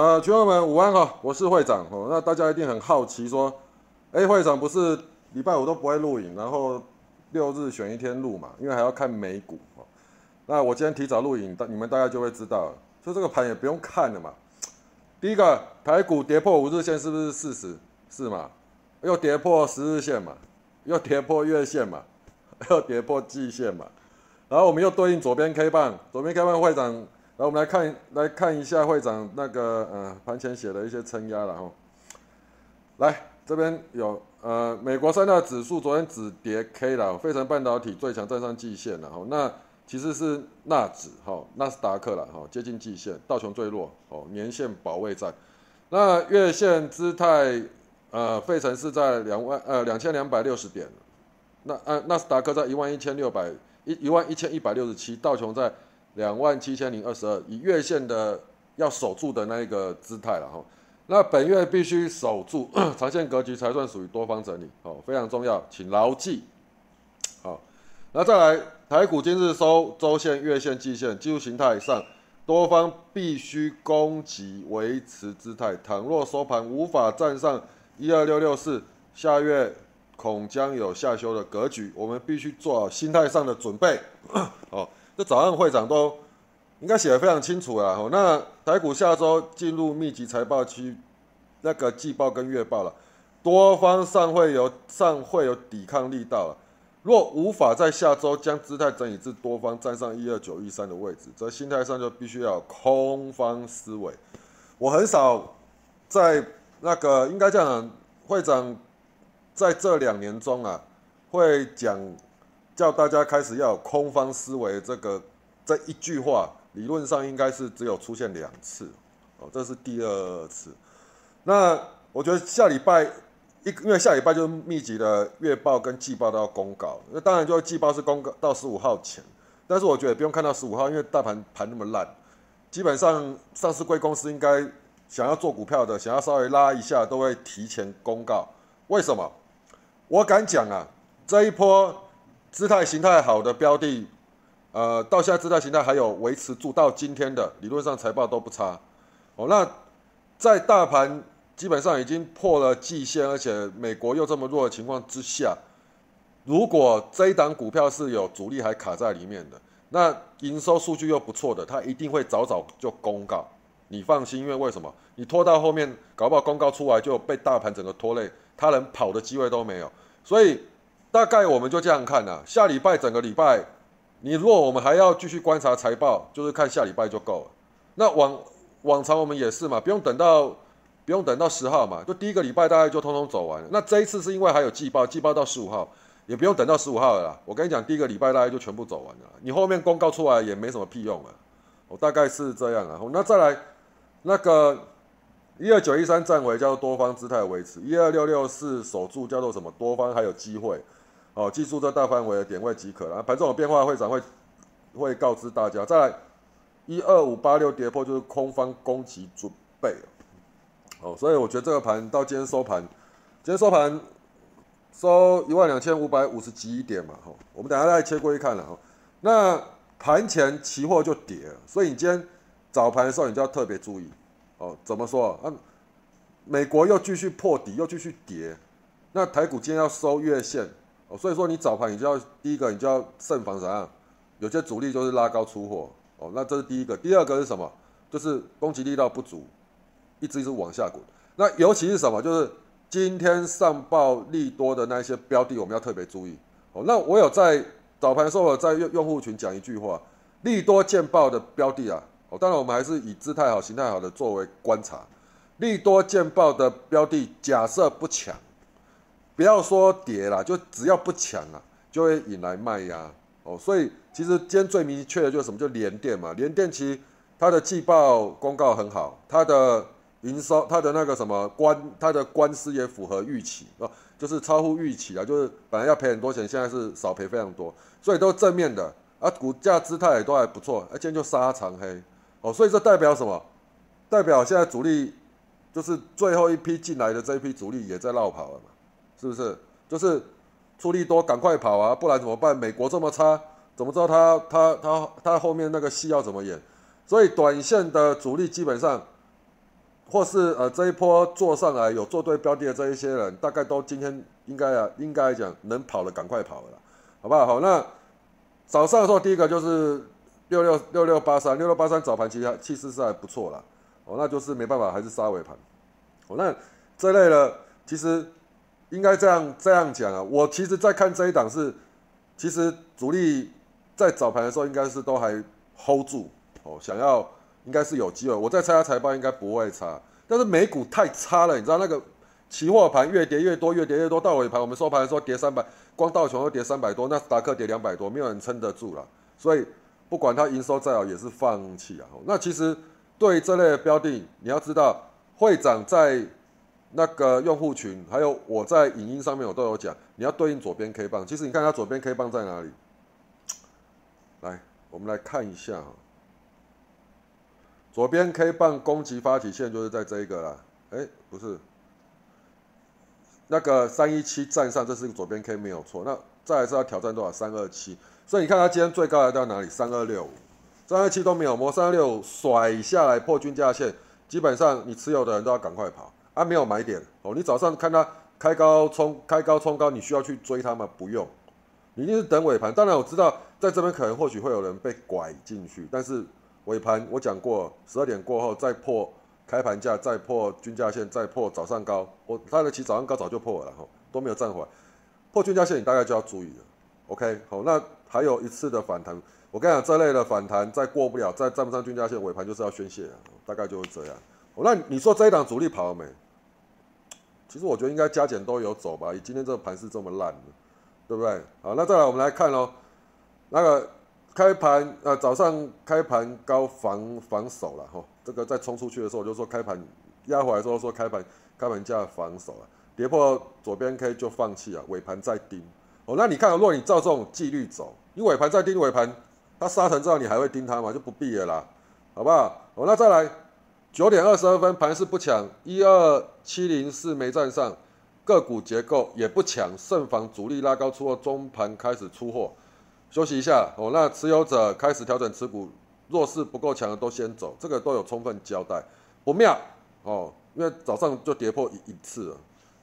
呃，群友们午安哈，我是会长哦。那大家一定很好奇说，哎，会长不是礼拜五都不会录影，然后六日选一天录嘛？因为还要看美股哦。那我今天提早录影，大你们大概就会知道了。就这个盘也不用看了嘛。第一个，台股跌破五日线是不是事实？是嘛？又跌破十日线嘛？又跌破月线嘛？又跌破季线嘛？然后我们又对应左边 K 棒，左边 K 棒会长，来我们来看来看一下会长那个呃盘前写的一些撑压了哈。来这边有呃美国三大指数昨天止跌 K 了，费城半导体最强站上季线了哈。那其实是纳指哈纳斯达克了哈接近季线，道琼最弱哦年线保卫战。那月线姿态呃费城是在两万呃两千两百六十点，那呃纳斯达克在一万一千六百。一一万一千一百六十七，道琼在两万七千零二十二，以月线的要守住的那一个姿态了哈。那本月必须守住 长线格局才算属于多方整理哦，非常重要，请牢记。好，那再来台股今日收周线、月线、季线技术形态上，多方必须攻击维持姿态，倘若收盘无法站上一二六六四，下月。恐将有下修的格局，我们必须做好心态上的准备。哦，这早上会长都应该写的非常清楚了。哦，那台股下周进入密集财报期，那个季报跟月报了，多方尚会有尚会有抵抗力道了。若无法在下周将姿态整理至多方站上一二九一三的位置，则心态上就必须要空方思维。我很少在那个应该这样，会长。在这两年中啊，会讲叫大家开始要有空方思维，这个这一句话理论上应该是只有出现两次，哦，这是第二次。那我觉得下礼拜一，因为下礼拜就密集的月报跟季报都要公告，那当然就季报是公告到十五号前，但是我觉得不用看到十五号，因为大盘盘那么烂，基本上上市贵公司应该想要做股票的，想要稍微拉一下，都会提前公告。为什么？我敢讲啊，这一波姿态形态好的标的，呃，到现在姿态形态还有维持住到今天的，理论上财报都不差。哦，那在大盘基本上已经破了季线，而且美国又这么弱的情况之下，如果这一档股票是有主力还卡在里面的，那营收数据又不错的，它一定会早早就公告。你放心，因为为什么？你拖到后面，搞不好公告出来就被大盘整个拖累。他连跑的机会都没有，所以大概我们就这样看呐。下礼拜整个礼拜，你如果我们还要继续观察财报，就是看下礼拜就够了。那往往常我们也是嘛，不用等到不用等到十号嘛，就第一个礼拜大概就通通走完了。那这一次是因为还有季报，季报到十五号，也不用等到十五号了啦。我跟你讲，第一个礼拜大概就全部走完了，你后面公告出来也没什么屁用了。我大概是这样啊。那再来那个。一二九一三站位叫做多方姿态维持，一二六六四守住叫做什么？多方还有机会，哦，记住这大范围的点位即可了。盘中有变化，会长会会告知大家。再来，一二五八六跌破就是空方攻击准备，哦，所以我觉得这个盘到今天收盘，今天收盘收一万两千五百五十几点嘛，哈，我们等下再切过去看了哈。那盘前期货就跌，所以你今天早盘的时候你就要特别注意。哦，怎么说啊？美国又继续破底，又继续跌，那台股今天要收月线哦，所以说你早盘你就要第一个，你就要慎防啥？有些主力就是拉高出货哦，那这是第一个。第二个是什么？就是攻击力道不足，一直一直往下滚。那尤其是什么？就是今天上报利多的那些标的，我们要特别注意哦。那我有在早盘的时候我在用用户群讲一句话：利多见报的标的啊。哦，当然我们还是以姿态好、形态好的作为观察，利多见报的标的，假设不强，不要说跌了，就只要不抢啊，就会引来卖压。哦，所以其实今天最明确的就是什么？就联电嘛，联电其实它的季报公告很好，它的营收、它的那个什么官、它的官司也符合预期啊，就是超乎预期啊，就是本来要赔很多钱，现在是少赔非常多，所以都正面的啊，股价姿态也都还不错，而今天就杀长黑。哦，所以这代表什么？代表现在主力就是最后一批进来的这一批主力也在绕跑了嘛？是不是？就是出力多，赶快跑啊！不然怎么办？美国这么差，怎么知道他他他他后面那个戏要怎么演？所以短线的主力基本上或是呃这一波做上来有做对标的这一些人，大概都今天应该啊，应该讲能跑的赶快跑了，好不好？好，那早上的时候第一个就是六六六六八三，六六八三早盘其实气势是还不错啦，哦，那就是没办法还是杀尾盘，哦，那这类的其实应该这样这样讲啊，我其实在看这一档是，其实主力在早盘的时候应该是都还 hold 住，哦，想要。应该是有机会，我再猜下财报应该不会差，但是美股太差了，你知道那个期货盘越跌越多，越跌越多，到尾盘我们收盘的时候跌三百，光道琼都跌三百多，那斯达克跌两百多，没有人撑得住了，所以不管它营收再好也是放弃啊。那其实对这类标的，你要知道会长在那个用户群，还有我在影音上面我都有讲，你要对应左边 K 棒，其实你看它左边 K 棒在哪里？来，我们来看一下哈。左边 K 棒攻击发起线就是在这一个啦，哎，不是，那个三一七站上，这是左边 K 没有错。那再来是要挑战多少？三二七。所以你看它今天最高来到哪里？三二六五，三二七都没有摸，三二六甩下来破均价线，基本上你持有的人都要赶快跑啊！没有买点哦，你早上看它开高冲，开高冲高，你需要去追它吗？不用，你一定是等尾盘。当然我知道在这边可能或许会有人被拐进去，但是。尾盘我讲过，十二点过后再破开盘价，再破均价线，再破早上高。我它的起早上高早就破了哈，都没有站回来。破均价线你大概就要注意了。OK，好，那还有一次的反弹。我跟你讲，这类的反弹再过不了，再站不上均价线，尾盘就是要宣泄了，大概就是这样。那你说这一档主力跑了没？其实我觉得应该加减都有走吧。以今天这个盘是这么烂的，对不对？好，那再来我们来看哦，那个。开盘呃，早上开盘高防防守了哈，这个再冲出去的时候，我就说开盘压回来之后说开盘开盘价防守了，跌破左边 K 就放弃了，尾盘再盯哦。那你看，如果你照这种纪律走，你尾盘再盯尾盘，它杀成这样，你还会盯它吗？就不必了啦，好不好？哦，那再来九点二十二分，盘势不强，一二七零四没站上，个股结构也不强，慎防主力拉高出货，中盘开始出货。休息一下哦，那持有者开始调整持股，弱势不够强的都先走，这个都有充分交代，不妙哦，因为早上就跌破一一次了，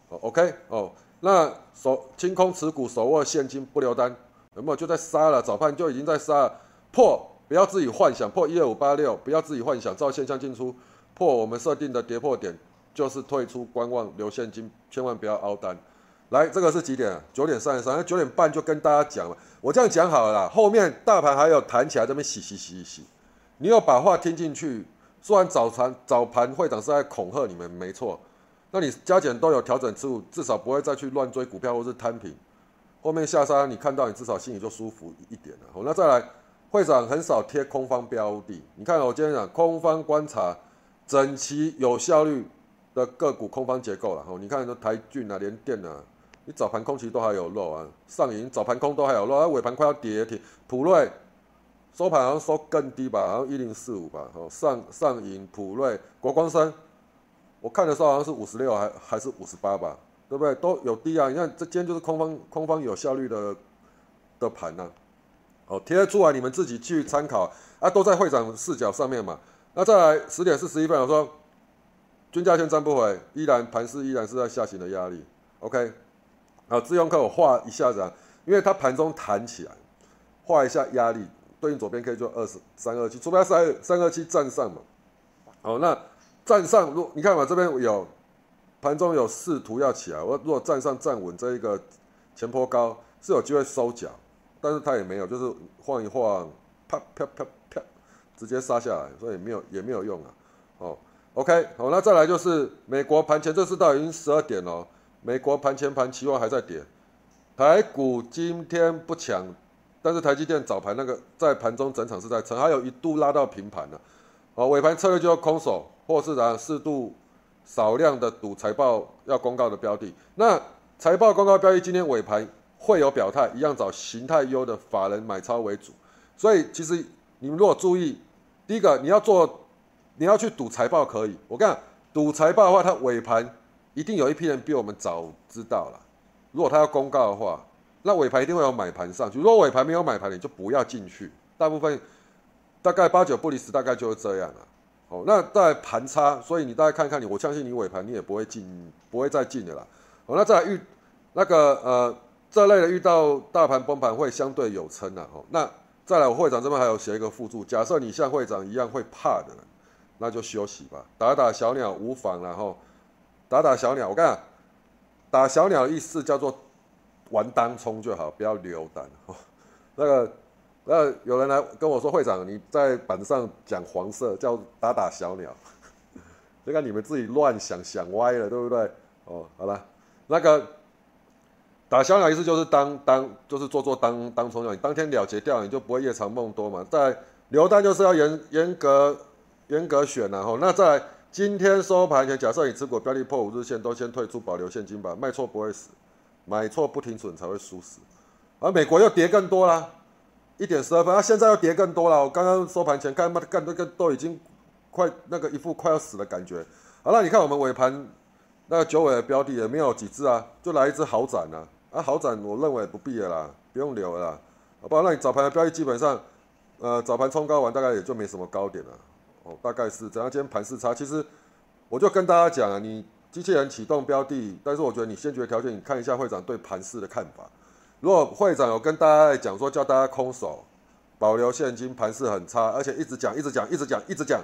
哦，OK 哦，那手清空持股，手握现金不留单，有没有就在杀了？早盘就已经在杀了，破不要自己幻想，破一二五八六，不要自己幻想，照现象进出，破我们设定的跌破点就是退出观望留现金，千万不要凹单。来，这个是几点？九点三十三，那九点半就跟大家讲了。我这样讲好了啦，后面大盘还有弹起来，这边洗洗洗洗，你要把话听进去。虽然早盘早盘会长是在恐吓你们，没错。那你加减都有调整之物，至少不会再去乱追股票或是摊平。后面下杀，你看到你至少心里就舒服一点了。好，那再来，会长很少贴空方标的。你看我今天讲空方观察，整齐有效率的个股空方结构了。哦，你看这台骏啊，连电啊。你早盘空其实都还有漏啊，上影早盘空都还有漏，啊尾盘快要跌停。普瑞收盘好像收更低吧，好像一零四五吧。哦，上上影、普瑞、国光生，我看的时候好像是五十六还还是五十八吧，对不对？都有低啊。你看这今天就是空方空方有效率的的盘呐。哦，贴出来你们自己去参考啊，都在会长视角上面嘛。那再来十点四十一分，我说均价线站不回，依然盘势依然是在下行的压力。OK。好，自用课我画一下子啊，因为它盘中弹起来，画一下压力，对应左边 K 就二十三二七，除非三三二七站上嘛。好，那站上，如你看嘛，这边有盘中有试图要起来，我如果站上站稳这一个前坡高，是有机会收脚，但是它也没有，就是晃一晃，啪啪啪啪，直接杀下来，所以没有也没有用啊。哦，OK，好，那再来就是美国盘前，这是到已经十二点了。美国盘前盘期望还在跌，台股今天不强，但是台积电早盘那个在盘中整场是在撑，还有一度拉到平盘了，哦，尾盘策略就要空手，或是然适度少量的赌财报要公告的标的。那财报公告标的今天尾盘会有表态，一样找形态优的法人买超为主。所以其实你们如果注意，第一个你要做，你要去赌财报可以，我讲赌财报的话，它尾盘。一定有一批人比我们早知道了。如果他要公告的话，那尾盘一定会有买盘上去。如果尾盘没有买盘，你就不要进去。大部分大概八九不离十，大概就是这样了。哦，那在盘差，所以你大概看看你，我相信你尾盘你也不会进，不会再进的啦。哦，那再遇那个呃这类的遇到大盘崩盘会相对有撑的哦。那再来，我会长这边还有写一个附注，假设你像会长一样会怕的，那就休息吧，打打小鸟无妨，然后打打小鸟。我看打小鸟的意思叫做玩当冲就好，不要留单。那个。那有人来跟我说，会长你在板上讲黄色叫打打小鸟，这个你们自己乱想想歪了，对不对？哦，好了，那个打小鸟意思就是当当就是做做当当冲鸟，你当天了结掉，你就不会夜长梦多嘛。在留单就是要严严格严格选然后，那在今天收盘前，假设你持股标的破五日线，都先退出保留现金吧，卖错不会死，买错不停损才会输死。而美国又跌更多啦。一点十二分，它现在又跌更多了。我刚刚收盘前看，妈的干那个都已经快那个一副快要死的感觉。好了，你看我们尾盘那个九尾的标的也没有几只啊，就来一只好展啊。啊，好展我认为不必了啦，不用留了，好不好？那你早盘的标的基本上，呃，早盘冲高完大概也就没什么高点了。哦，大概是怎样？今天盘势差，其实我就跟大家讲啊，你机器人启动标的，但是我觉得你先决条件，你看一下会长对盘势的看法。如果会长有跟大家讲说，叫大家空手，保留现金，盘势很差，而且一直讲，一直讲，一直讲，一直讲，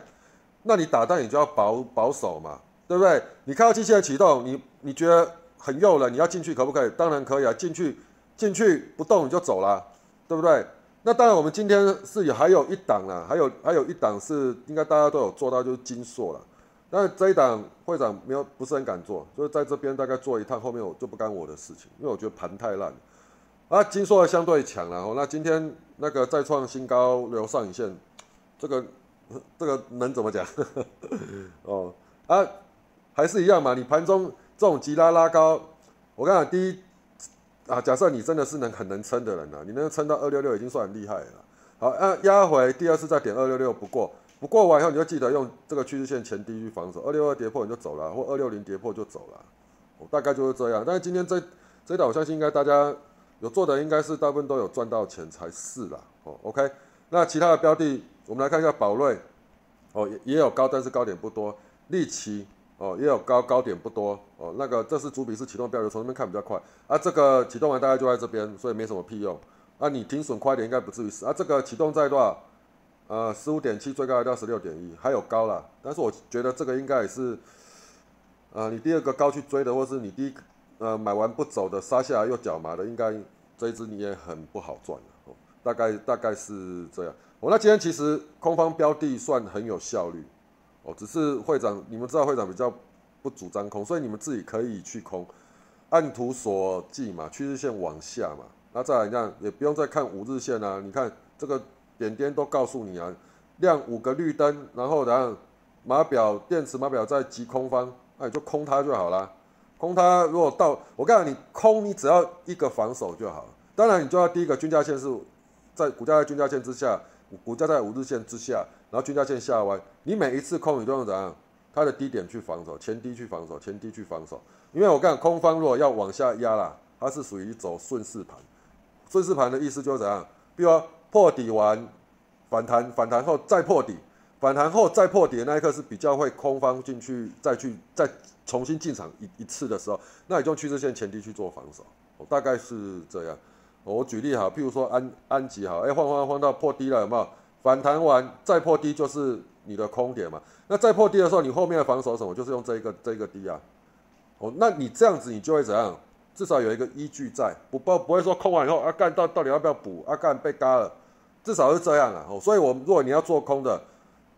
那你打单你就要保保守嘛，对不对？你看到机器人启动，你你觉得很诱人，你要进去可不可以？当然可以啊，进去进去不动你就走了，对不对？那当然，我们今天是有还有一档啊，还有还有一档是应该大家都有做到，就是金硕了。但是这一档会长没有不是很敢做，就是在这边大概做一趟，后面我就不干我的事情，因为我觉得盘太烂。啊，金硕相对强了哦。那今天那个再创新高留上影线，这个这个能怎么讲？哦啊，还是一样嘛。你盘中这种急拉拉高，我跟你讲，第一啊，假设你真的是能很能撑的人呐，你能撑到二六六已经算很厉害了。好，啊压回第二次再点二六六不过，不过完以后你就记得用这个趋势线前低去防守，二六二跌破你就走了，或二六零跌破就走了。我大概就是这样。但是今天这这档我相信应该大家。有做的应该是大部分都有赚到钱才是啦，哦，OK，那其他的标的，我们来看一下宝瑞，哦，也也有高，但是高点不多，利奇，哦，也有高，高点不多，哦，那个这是主笔是启动标的，从这边看比较快，啊，这个启动完大概就在这边，所以没什么屁用，啊，你停损快点应该不至于死，啊，这个启动在多少？呃，十五点七，最高到十六点一，还有高了，但是我觉得这个应该也是，呃，你第二个高去追的，或是你第一，呃，买完不走的，杀下来又脚麻的，应该。这一只你也很不好赚哦，大概大概是这样。哦，那今天其实空方标的算很有效率哦，只是会长你们知道会长比较不主张空，所以你们自己可以去空，按图索骥嘛，趋势线往下嘛。那再来这样也不用再看五日线啊，你看这个点点都告诉你啊，亮五个绿灯，然后然后码表电池码表在急空方，那你就空它就好了。空它如果到，我告诉你，空你只要一个防守就好。当然，你就要第一个均价线是在股价在均价线之下，股价在五日线之下，然后均价线下弯，你每一次空你都用怎样？它的低点去防守，前低去防守，前低去防守。因为我看空方如果要往下压啦，它是属于走顺势盘。顺势盘的意思就是怎样？比如说破底完反弹，反弹后再破底，反弹后再破底的那一刻是比较会空方进去再去再。重新进场一一次的时候，那你就趋势线前提去做防守，我大概是这样。我举例哈，譬如说安安吉哈，哎，晃晃晃到破低了，有没有？反弹完再破低就是你的空点嘛。那再破低的时候，你后面的防守什么？就是用这一个这一个低啊。哦，那你这样子你就会怎样？至少有一个依据在，不不不会说空完以后啊干到到底要不要补啊干被嘎了，至少是这样啊。哦，所以我们如果你要做空的，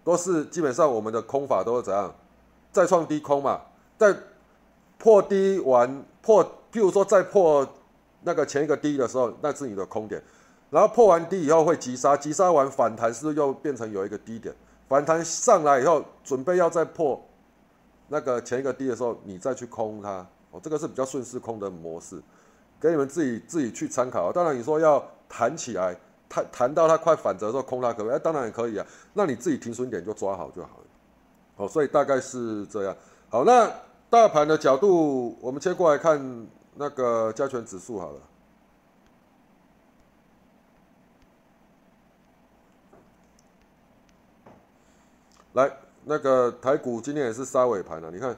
都是基本上我们的空法都是怎样？再创低空嘛。在破低完破，譬如说再破那个前一个低的时候，那是你的空点。然后破完低以后会急杀，急杀完反弹是不是又变成有一个低点？反弹上来以后，准备要再破那个前一个低的时候，你再去空它。哦，这个是比较顺势空的模式，给你们自己自己去参考。当然你说要弹起来，弹弹到它快反折的时候空它可不可以？哎，当然也可以啊。那你自己停损点就抓好就好了。哦，所以大概是这样。好，那大盘的角度，我们切过来看那个加权指数好了。来，那个台股今天也是杀尾盘了，你看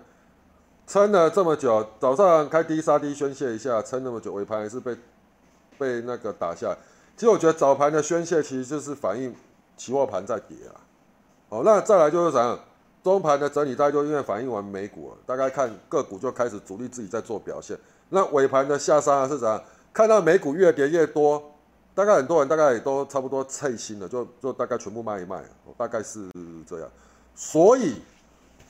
撑了这么久，早上开低杀低宣泄一下，撑那么久，尾盘还是被被那个打下。其实我觉得早盘的宣泄其实就是反映期货盘在跌啊。好，那再来就是讲中盘的整理，大概就因为反映完美股了，大概看个股就开始主力自己在做表现。那尾盘的下杀是怎样？看到美股越跌越多，大概很多人大概也都差不多脆心了，就就大概全部卖一卖，大概是这样。所以，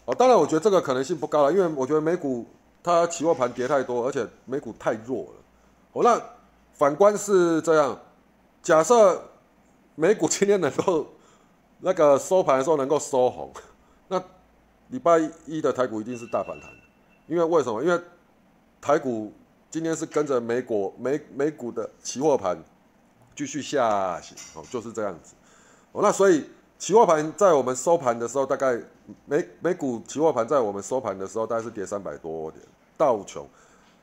哦，当然我觉得这个可能性不高了，因为我觉得美股它期货盘跌太多，而且美股太弱了。哦，那反观是这样。假设美股今天能够那个收盘的时候能够收红，那礼拜一的台股一定是大反弹。因为为什么？因为台股今天是跟着美国美美股的期货盘继续下行，哦，就是这样子。哦，那所以期货盘在我们收盘的时候，大概美美股期货盘在我们收盘的时候，大概是跌三百多点，道琼。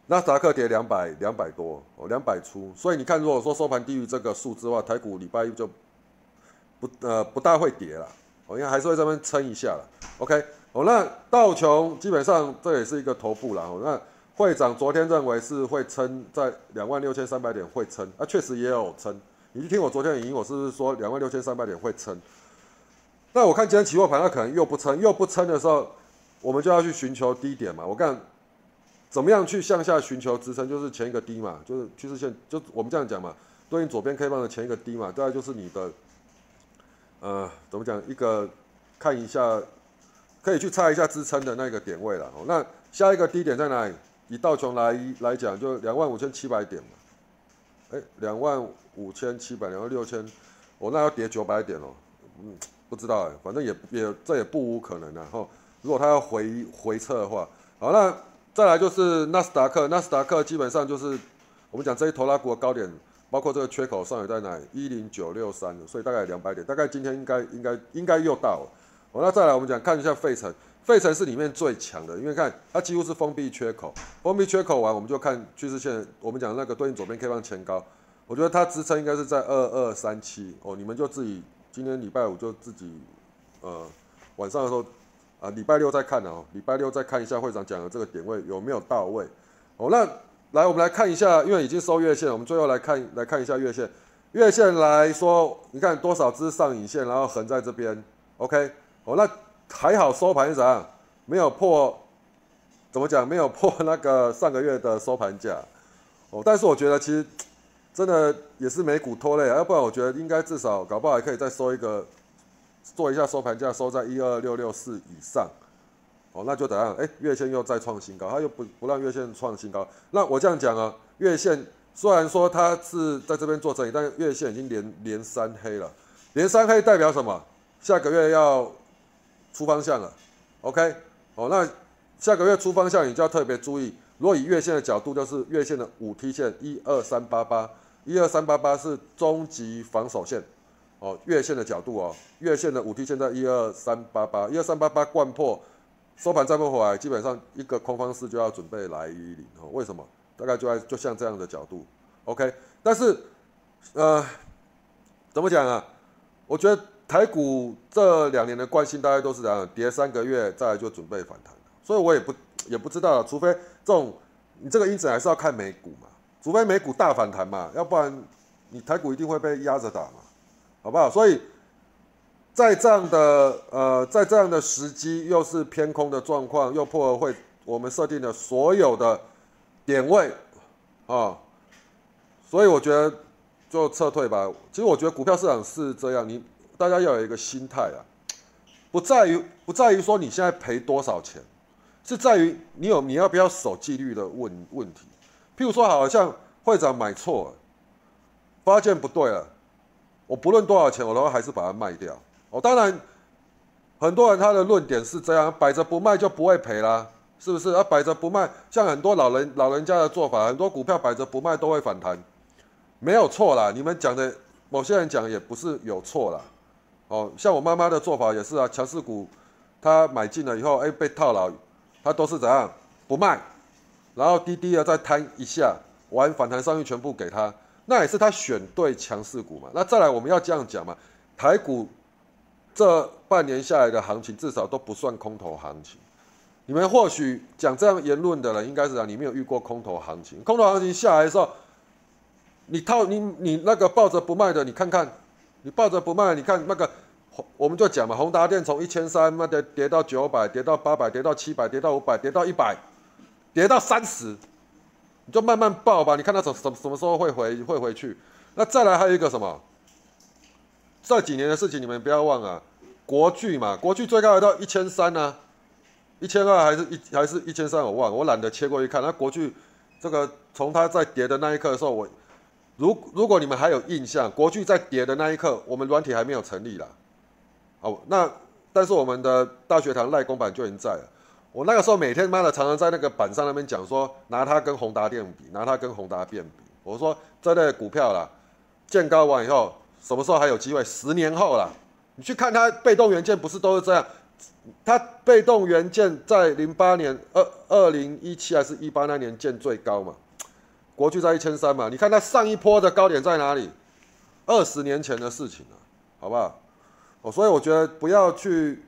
纳斯达克跌两百两百多哦，两百出，所以你看，如果说收盘低于这个数字的话，台股礼拜一就不呃不大会跌了，哦，因为还是会这边撑一下了。OK，哦，那道琼基本上这也是一个头部了。哦，那会长昨天认为是会撑在两万六千三百点会撑，啊，确实也有撑。你听我昨天的语音，我是不是说两万六千三百点会撑？那我看今天期货盘，它可能又不撑，又不撑的时候，我们就要去寻求低点嘛。我看。怎么样去向下寻求支撑？就是前一个低嘛，就是趋势线，就我们这样讲嘛。对应左边 K 棒的前一个低嘛，大概就是你的，呃，怎么讲？一个看一下，可以去猜一下支撑的那个点位了。那下一个低点在哪里？以道琼来来讲，就两万五千七百点嘛。哎，两万五千七百，两万六千，我那要跌九百点哦。嗯，不知道哎，反正也也这也不无可能。然后，如果他要回回撤的话，好那。再来就是纳斯达克，纳斯达克基本上就是我们讲这一头拉股的高点，包括这个缺口上也在哪？一零九六三，所以大概两百点，大概今天应该应该应该又到了。好，那再来我们讲看一下费城，费城是里面最强的，因为看它几乎是封闭缺口，封闭缺口完我们就看趋势线，我们讲那个对应左边 K 棒前高，我觉得它支撑应该是在二二三七哦，你们就自己今天礼拜五就自己呃晚上的时候。啊，礼拜六再看哦，礼拜六再看一下会长讲的这个点位有没有到位。哦，那来我们来看一下，因为已经收月线，我们最后来看来看一下月线。月线来说，你看多少支上影线，然后横在这边，OK。哦，那还好收盘是啥？没有破，怎么讲？没有破那个上个月的收盘价。哦，但是我觉得其实真的也是美股拖累，要不然我觉得应该至少搞不好还可以再收一个。做一下收盘价，收在一二六六四以上，哦，那就怎样？哎，月线又再创新高，它又不不让月线创新高。那我这样讲啊，月线虽然说它是在这边做整理，但月线已经连连三黑了，连三黑代表什么？下个月要出方向了，OK？哦，那下个月出方向，你就要特别注意。如果以月线的角度，就是月线的五 T 线一二三八八，一二三八八是终极防守线。哦，月线的角度哦，月线的五 T 线在一二三八八，一二三八八贯破，收盘再不回来，基本上一个空方式就要准备来一零哦。为什么？大概就在就像这样的角度，OK。但是，呃，怎么讲啊？我觉得台股这两年的惯性大概都是这样，跌三个月再来就准备反弹，所以我也不也不知道，除非这种你这个因子还是要看美股嘛，除非美股大反弹嘛，要不然你台股一定会被压着打嘛。好不好？所以，在这样的呃，在这样的时机，又是偏空的状况，又破了会我们设定的所有的点位啊，所以我觉得就撤退吧。其实我觉得股票市场是这样，你大家要有一个心态啊，不在于不在于说你现在赔多少钱，是在于你有你要不要守纪律的问问题。譬如说，好像会长买错了，发现不对了。我不论多少钱，我都还是把它卖掉。哦，当然，很多人他的论点是这样：摆着不卖就不会赔啦，是不是？啊，摆着不卖，像很多老人老人家的做法，很多股票摆着不卖都会反弹，没有错啦。你们讲的某些人讲也不是有错啦。哦，像我妈妈的做法也是啊，强势股，她买进了以后，哎，被套牢，她都是怎样不卖，然后低低的再摊一下，完反弹上去全部给他。那也是他选对强势股嘛？那再来我们要这样讲嘛？台股这半年下来的行情至少都不算空头行情。你们或许讲这样言论的人，应该是讲你没有遇过空头行情。空头行情下来的时候，你套你你那个抱着不卖的，你看看，你抱着不卖，你看那个，我们就讲嘛，宏达电从一千三那跌跌到九百，跌到八百，跌到七百，跌到五百，跌到一百，跌到三十。你就慢慢报吧，你看它什什什么时候会回会回去？那再来还有一个什么？这几年的事情你们不要忘啊，国巨嘛，国巨最高到一千三呢，一千二还是一还是一千三？我忘，了，我懒得切过去看。那国巨这个从它在跌的那一刻的时候，我如如果你们还有印象，国巨在跌的那一刻，我们软体还没有成立啦。哦，那但是我们的大学堂赖公版就已经在了。我那个时候每天妈的常常在那个板上那边讲说，拿它跟宏达电比，拿它跟宏达电比。我说这类股票啦，见高完以后，什么时候还有机会？十年后啦，你去看它被动元件不是都是这样？它被动元件在零八年二二零一七还是一八那年见最高嘛？国巨在一千三嘛？你看它上一波的高点在哪里？二十年前的事情了，好不好？哦，所以我觉得不要去。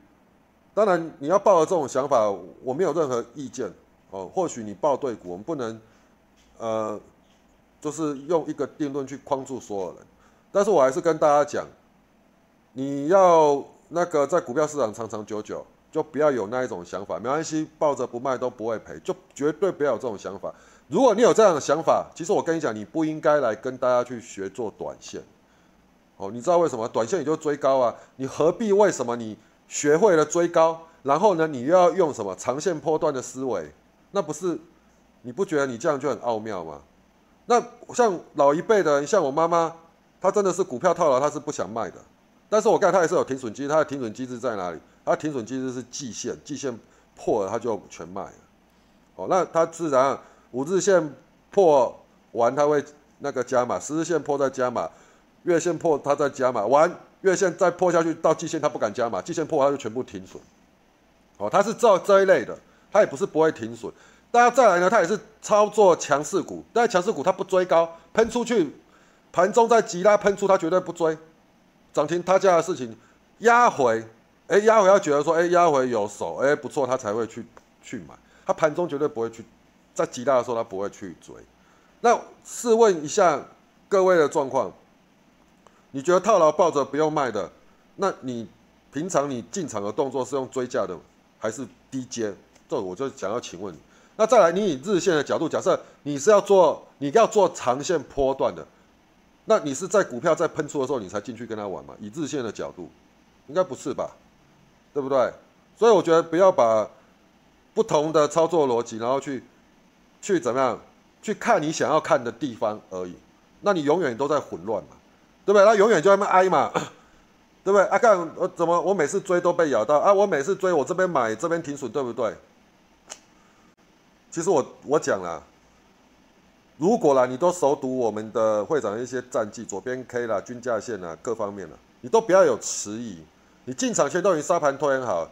当然，你要抱着这种想法，我没有任何意见哦。或许你抱对股，我们不能，呃，就是用一个定论去框住所有人。但是我还是跟大家讲，你要那个在股票市场长长久久，就不要有那一种想法。没关系，抱着不卖都不会赔，就绝对不要有这种想法。如果你有这样的想法，其实我跟你讲，你不应该来跟大家去学做短线。哦，你知道为什么？短线你就追高啊？你何必？为什么你？学会了追高，然后呢，你又要用什么长线波段的思维？那不是你不觉得你这样就很奥妙吗？那像老一辈的，像我妈妈，她真的是股票套牢，她是不想卖的。但是我看她也是有停损机，她的停损机制在哪里？她停损机制是季线，季线破了她就全卖了。哦，那她自然五日线破完，她会那个加码；十日线破再加码，月线破她再加码完。月线再破下去到季线，他不敢加嘛？季线破，他就全部停损。哦，他是造这一类的，他也不是不会停损。大家再来呢，他也是操作强势股，但是强势股他不追高，喷出去，盘中在急拉喷出，他绝对不追。涨停他家的事情压回，哎，压回要觉得说，哎，压回有手，哎，不错，他才会去去买。他盘中绝对不会去，在急拉的时候他不会去追。那试问一下各位的状况。你觉得套牢抱着不用卖的，那你平常你进场的动作是用追价的还是低阶？这我就想要请问你。那再来，你以日线的角度，假设你是要做你要做长线波段的，那你是在股票在喷出的时候你才进去跟他玩嘛？以日线的角度，应该不是吧？对不对？所以我觉得不要把不同的操作逻辑，然后去去怎么样去看你想要看的地方而已，那你永远都在混乱嘛。对不对？他永远就在那挨嘛，对不对？啊，干我怎么，我每次追都被咬到啊！我每次追，我这边买，这边停损，对不对？其实我我讲了，如果啦，你都熟读我们的会长一些战绩，左边 K 啦、均价线啦、各方面啦，你都不要有迟疑。你进场前都已经沙盘拖延好，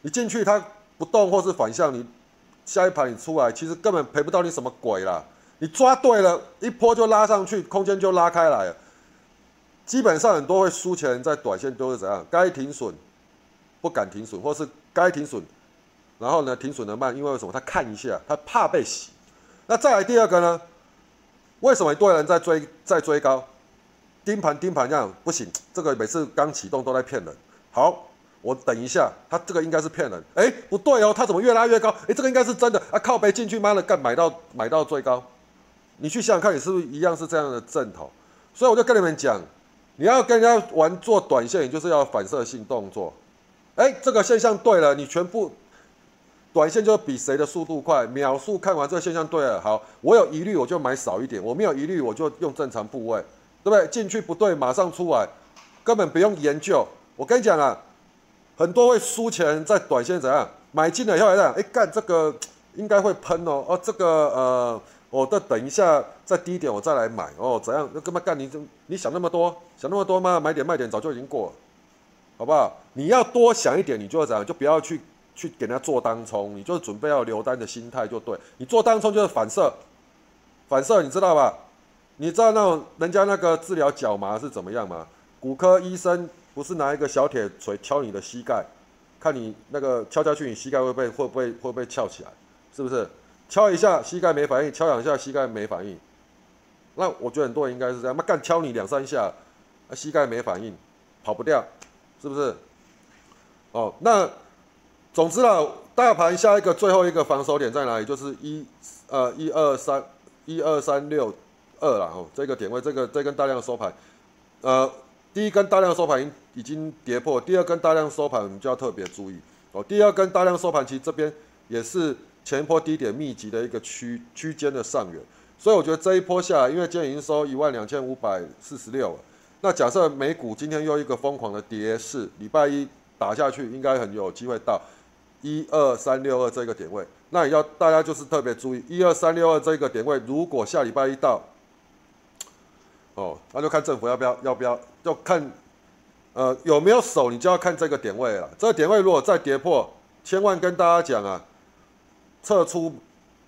你进去它不动或是反向，你下一盘你出来，其实根本赔不到你什么鬼啦。你抓对了，一波就拉上去，空间就拉开来了。基本上很多会输钱，在短线都是怎样？该停损不敢停损，或是该停损，然后呢停损的慢，因为什么？他看一下，他怕被洗。那再来第二个呢？为什么一堆人在追在追高，盯盘盯盘这样不行？这个每次刚启动都在骗人。好，我等一下，他这个应该是骗人。哎，不对哦，他怎么越拉越高？哎，这个应该是真的啊！靠背进去，妈的干买到买到最高。你去想想看，你是不是一样是这样的阵头？所以我就跟你们讲。你要跟人家玩做短线，也就是要反射性动作。哎，这个现象对了，你全部短线就比谁的速度快。秒速看完这个现象对了，好，我有疑虑我就买少一点，我没有疑虑我就用正常部位，对不对？进去不对，马上出来，根本不用研究。我跟你讲啊，很多会输钱在短线怎样买进了以后这样，哎，干这个应该会喷哦，哦，这个呃。我再等一下，再低一点我再来买哦。怎样？那干嘛干？你你想那么多？想那么多吗？买点卖点早就已经过了，好不好？你要多想一点，你就要怎样？就不要去去给人家做当冲，你就准备要留单的心态就对。你做当冲就是反射，反射你知道吧？你知道那种人家那个治疗脚麻是怎么样吗？骨科医生不是拿一个小铁锤敲你的膝盖，看你那个敲下去，你膝盖会不会会不会会不会翘起来？是不是？敲一下膝盖没反应，敲两下膝盖没反应。那我觉得很多人应该是这样，那干敲你两三下，膝盖没反应，跑不掉，是不是？哦，那总之啦，大盘下一个最后一个防守点在哪里？就是一呃一二三一二三六二啦哦，这个点位，这个这根大量收盘，呃，第一根大量收盘已已经跌破，第二根大量收盘我们就要特别注意哦。第二根大量收盘其实这边也是前一波低点密集的一个区区间的上缘。所以我觉得这一波下来，因为今天已经收一万两千五百四十六了，那假设美股今天又一个疯狂的跌势，礼拜一打下去，应该很有机会到一二三六二这个点位。那也要大家就是特别注意，一二三六二这个点位，如果下礼拜一到，哦，那就看政府要不要要不要，要看呃有没有守，你就要看这个点位了。这个点位如果再跌破，千万跟大家讲啊，撤出，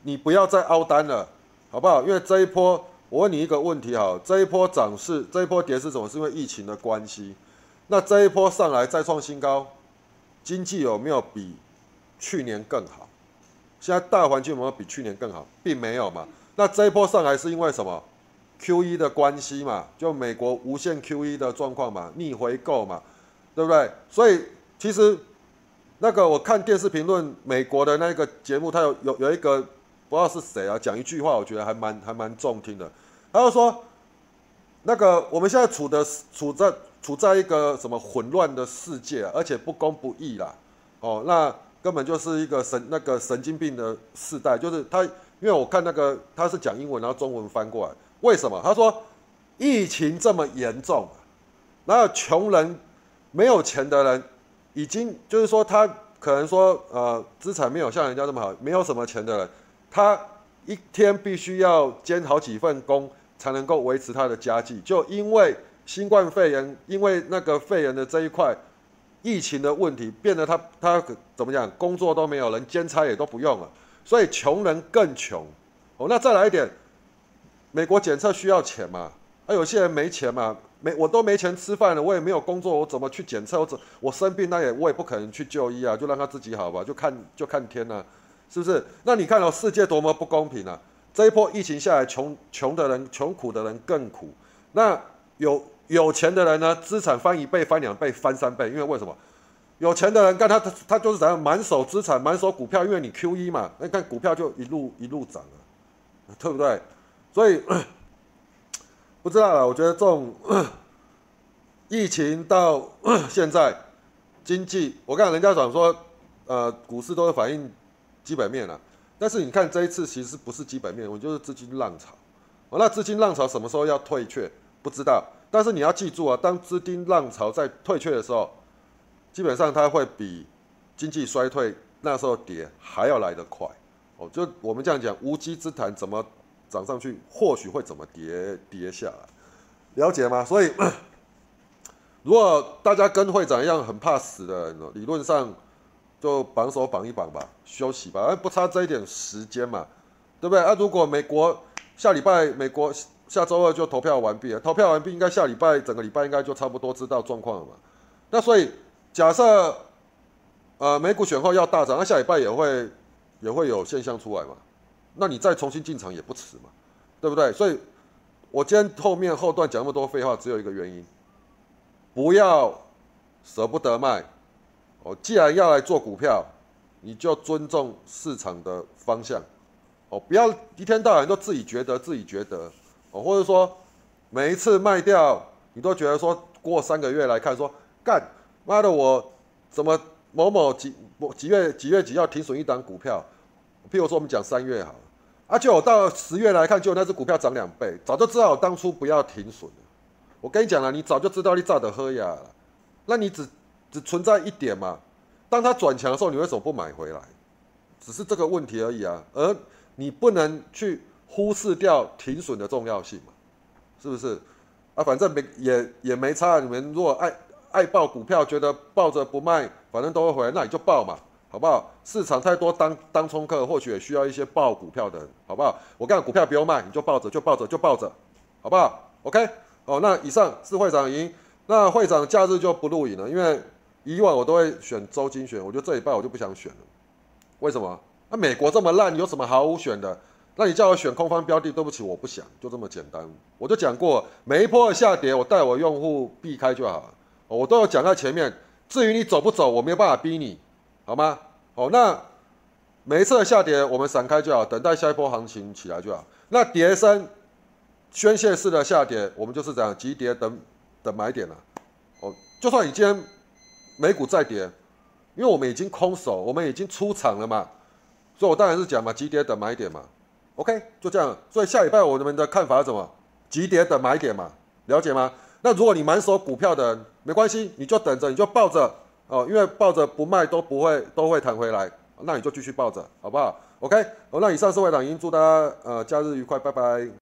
你不要再凹单了。好不好？因为这一波，我问你一个问题哈，这一波涨势，这一波跌势怎么是因为疫情的关系？那这一波上来再创新高，经济有没有比去年更好？现在大环境有没有比去年更好？并没有嘛。那这一波上来是因为什么？Q E 的关系嘛，就美国无限 Q E 的状况嘛，逆回购嘛，对不对？所以其实那个我看电视评论美国的那个节目，它有有有一个。不知道是谁啊？讲一句话，我觉得还蛮还蛮中听的。他就说，那个我们现在处的处在处在一个什么混乱的世界，而且不公不义啦。哦，那根本就是一个神那个神经病的世代。就是他，因为我看那个他是讲英文，然后中文翻过来。为什么？他说疫情这么严重，然后穷人没有钱的人，已经就是说他可能说呃资产没有像人家这么好，没有什么钱的人。他一天必须要兼好几份工才能够维持他的家计，就因为新冠肺炎，因为那个肺炎的这一块疫情的问题，变得他他怎么讲，工作都没有人，兼差也都不用了，所以穷人更穷。哦，那再来一点，美国检测需要钱嘛？啊，有些人没钱嘛，没我都没钱吃饭了，我也没有工作，我怎么去检测？我怎我生病那也我也不可能去就医啊，就让他自己好吧，就看就看天呐。是不是？那你看到世界多么不公平啊！这一波疫情下来，穷穷的人、穷苦的人更苦。那有有钱的人呢？资产翻一倍、翻两倍、翻三倍，因为为什么？有钱的人干他他他就是怎样满手资产、满手股票，因为你 Q E 嘛，那看股票就一路一路涨了，对不对？所以 不知道了。我觉得这种 疫情到 现在经济，我看人家讲说，呃，股市都是反映。基本面了，但是你看这一次其实不是基本面，我就是资金浪潮。哦，那资金浪潮什么时候要退却？不知道。但是你要记住啊，当资金浪潮在退却的时候，基本上它会比经济衰退那时候跌还要来得快。哦，就我们这样讲，无稽之谈怎么涨上去，或许会怎么跌跌下来，了解吗？所以，如果大家跟会长一样很怕死的人，理论上。就绑手绑一绑吧，休息吧，哎，不差这一点时间嘛，对不对？啊，如果美国下礼拜美国下周二就投票完毕了，投票完毕应该下礼拜整个礼拜应该就差不多知道状况了嘛。那所以假设呃美股选后要大涨，那下礼拜也会也会有现象出来嘛，那你再重新进场也不迟嘛，对不对？所以我今天后面后段讲那么多废话，只有一个原因，不要舍不得卖。哦，既然要来做股票，你就尊重市场的方向，哦，不要一天到晚都自己觉得自己觉得，哦，或者说每一次卖掉，你都觉得说过三个月来看说，干妈的我怎么某某几几月几月几要停损一档股票，譬如说我们讲三月好，啊，就我到十月来看，就那只股票涨两倍，早就知道我当初不要停损我跟你讲了，你早就知道你炸的喝呀，那你只。只存在一点嘛，当它转强的时候，你为什么不买回来？只是这个问题而已啊。而你不能去忽视掉停损的重要性嘛，是不是？啊，反正没也也没差。你们如果爱爱报股票，觉得抱着不卖，反正都会回来，那你就报嘛，好不好？市场太多当当冲客，或许也需要一些报股票的人，好不好？我讲股票不用卖，你就抱着，就抱着，就抱着，好不好？OK，哦，那以上是会长赢。那会长假日就不录影了，因为以往我都会选周精选，我觉得这礼拜我就不想选了。为什么？那美国这么烂，有什么好选的？那你叫我选空方标的，对不起，我不想，就这么简单。我就讲过，每一波的下跌，我带我用户避开就好了。我都有讲在前面。至于你走不走，我没有办法逼你，好吗？哦，那每一次的下跌，我们闪开就好，等待下一波行情起来就好。那跌升宣泄式的下跌，我们就是这样急跌等等买点了。哦，就算你今天美股再跌，因为我们已经空手，我们已经出场了嘛，所以我当然是讲嘛，急跌等买点嘛。OK，就这样。所以下礼拜我们的看法是什么？急跌等买点嘛，了解吗？那如果你满手股票的，没关系，你就等着，你就抱着哦，因为抱着不卖都不会都会弹回来，那你就继续抱着，好不好？OK，好，那以上是外长，已经祝大家呃假日愉快，拜拜。